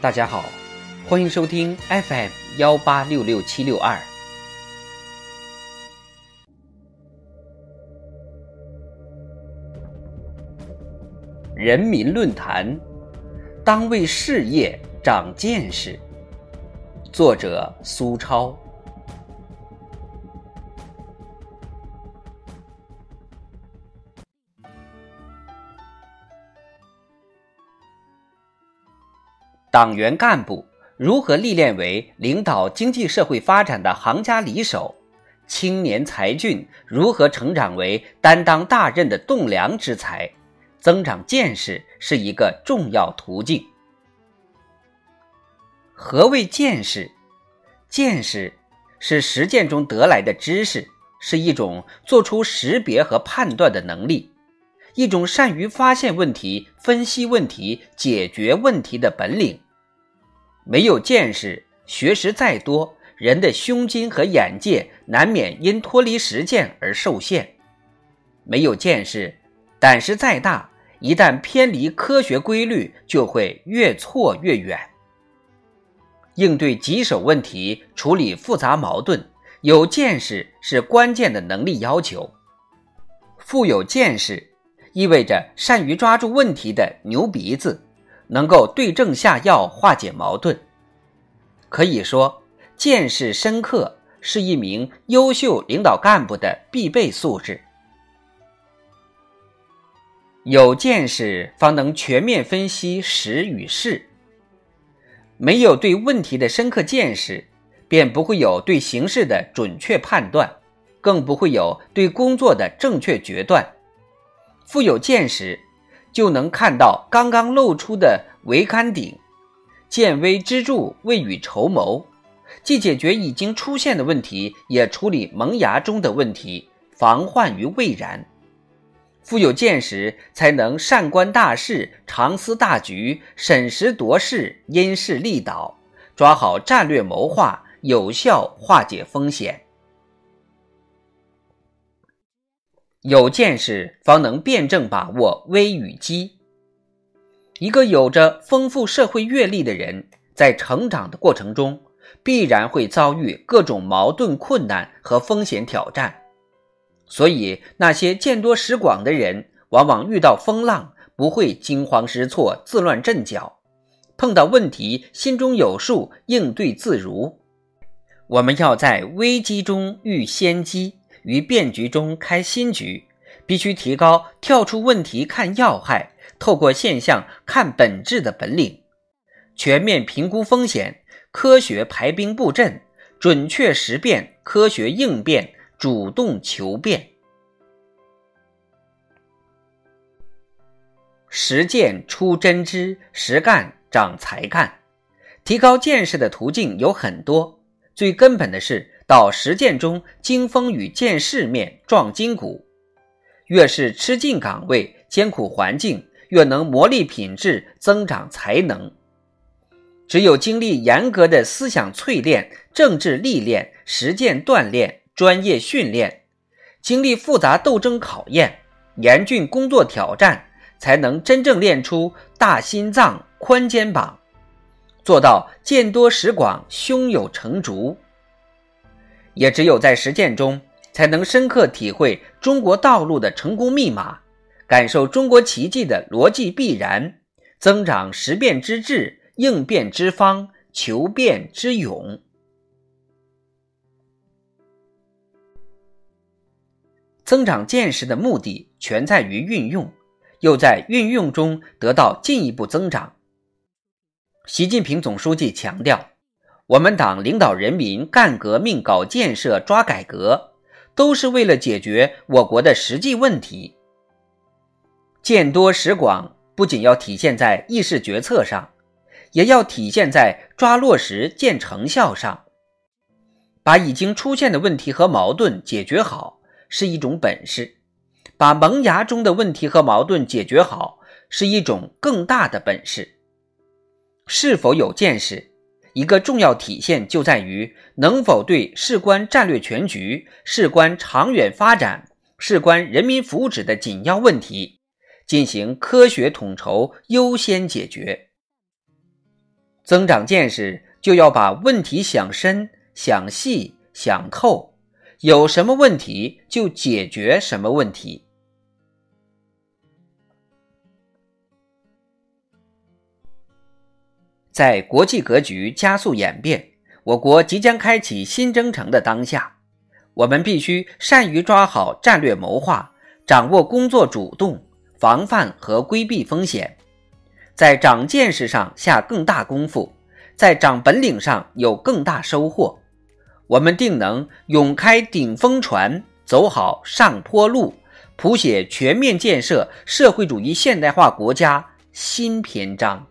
大家好，欢迎收听 FM 幺八六六七六二。人民论坛，当为事业长见识。作者：苏超。党员干部如何历练为领导经济社会发展的行家里手？青年才俊如何成长为担当大任的栋梁之才？增长见识是一个重要途径。何谓见识？见识是实践中得来的知识，是一种做出识别和判断的能力，一种善于发现问题、分析问题、解决问题的本领。没有见识，学识再多，人的胸襟和眼界难免因脱离实践而受限。没有见识，胆识再大。一旦偏离科学规律，就会越错越远。应对棘手问题、处理复杂矛盾，有见识是关键的能力要求。富有见识，意味着善于抓住问题的牛鼻子，能够对症下药，化解矛盾。可以说，见识深刻是一名优秀领导干部的必备素质。有见识，方能全面分析时与势。没有对问题的深刻见识，便不会有对形势的准确判断，更不会有对工作的正确决断。富有见识，就能看到刚刚露出的桅杆顶，见微知著，未雨绸缪，既解决已经出现的问题，也处理萌芽中的问题，防患于未然。富有见识，才能善观大势、常思大局、审时度势、因势利导，抓好战略谋划，有效化解风险。有见识，方能辩证把握危与机。一个有着丰富社会阅历的人，在成长的过程中，必然会遭遇各种矛盾、困难和风险挑战。所以，那些见多识广的人，往往遇到风浪不会惊慌失措、自乱阵脚，碰到问题心中有数，应对自如。我们要在危机中遇先机，于变局中开新局，必须提高跳出问题看要害、透过现象看本质的本领，全面评估风险，科学排兵布阵，准确识变，科学应变。主动求变，实践出真知，实干长才干。提高见识的途径有很多，最根本的是到实践中经风雨、见世面、撞筋骨。越是吃尽岗位、艰苦环境，越能磨砺品质、增长才能。只有经历严格的思想淬炼、政治历练、实践锻炼。专业训练，经历复杂斗争考验、严峻工作挑战，才能真正练出大心脏、宽肩膀，做到见多识广、胸有成竹。也只有在实践中，才能深刻体会中国道路的成功密码，感受中国奇迹的逻辑必然，增长识变之智、应变之方、求变之勇。增长见识的目的全在于运用，又在运用中得到进一步增长。习近平总书记强调，我们党领导人民干革命、搞建设、抓改革，都是为了解决我国的实际问题。见多识广不仅要体现在议事决策上，也要体现在抓落实、见成效上，把已经出现的问题和矛盾解决好。是一种本事，把萌芽中的问题和矛盾解决好，是一种更大的本事。是否有见识，一个重要体现就在于能否对事关战略全局、事关长远发展、事关人民福祉的紧要问题，进行科学统筹、优先解决。增长见识，就要把问题想深、想细、想透，有什么问题就解决什么问题。在国际格局加速演变，我国即将开启新征程的当下，我们必须善于抓好战略谋划，掌握工作主动，防范和规避风险。在长见识上下更大功夫，在长本领上有更大收获，我们定能勇开顶峰船，走好上坡路，谱写全面建设社会主义现代化国家新篇章。